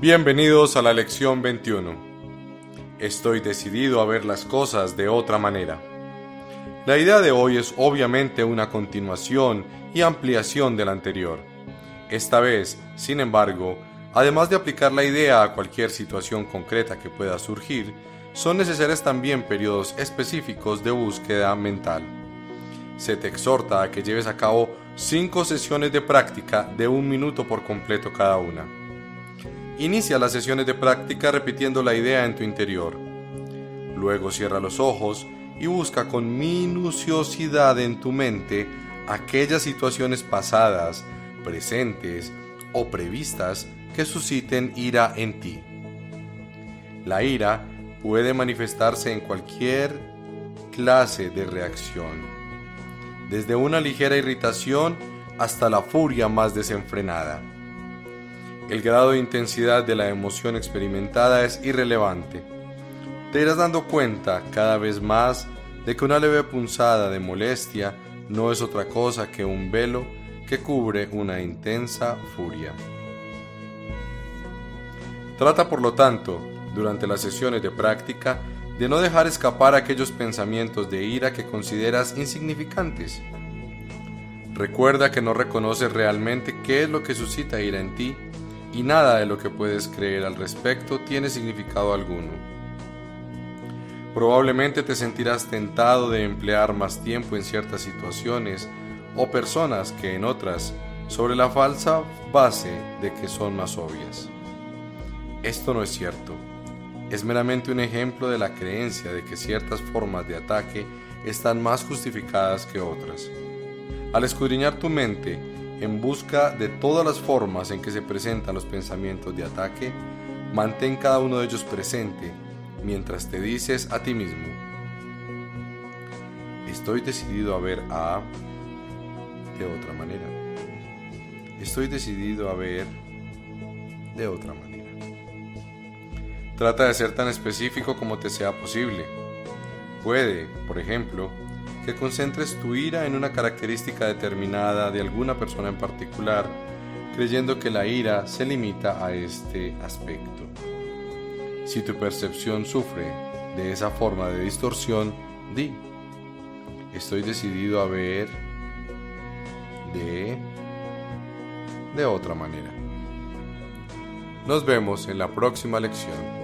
Bienvenidos a la lección 21. Estoy decidido a ver las cosas de otra manera. La idea de hoy es obviamente una continuación y ampliación de la anterior. Esta vez, sin embargo, además de aplicar la idea a cualquier situación concreta que pueda surgir, son necesarios también periodos específicos de búsqueda mental. Se te exhorta a que lleves a cabo cinco sesiones de práctica de un minuto por completo cada una. Inicia las sesiones de práctica repitiendo la idea en tu interior. Luego cierra los ojos y busca con minuciosidad en tu mente aquellas situaciones pasadas, presentes o previstas que susciten ira en ti. La ira puede manifestarse en cualquier clase de reacción, desde una ligera irritación hasta la furia más desenfrenada. El grado de intensidad de la emoción experimentada es irrelevante. Te irás dando cuenta cada vez más de que una leve punzada de molestia no es otra cosa que un velo que cubre una intensa furia. Trata por lo tanto, durante las sesiones de práctica, de no dejar escapar aquellos pensamientos de ira que consideras insignificantes. Recuerda que no reconoces realmente qué es lo que suscita ira en ti y nada de lo que puedes creer al respecto tiene significado alguno. Probablemente te sentirás tentado de emplear más tiempo en ciertas situaciones o personas que en otras, sobre la falsa base de que son más obvias. Esto no es cierto. Es meramente un ejemplo de la creencia de que ciertas formas de ataque están más justificadas que otras. Al escudriñar tu mente, en busca de todas las formas en que se presentan los pensamientos de ataque, mantén cada uno de ellos presente mientras te dices a ti mismo, estoy decidido a ver a de otra manera. Estoy decidido a ver de otra manera. Trata de ser tan específico como te sea posible. Puede, por ejemplo, que concentres tu ira en una característica determinada de alguna persona en particular, creyendo que la ira se limita a este aspecto. Si tu percepción sufre de esa forma de distorsión, di, estoy decidido a ver de, de otra manera. Nos vemos en la próxima lección.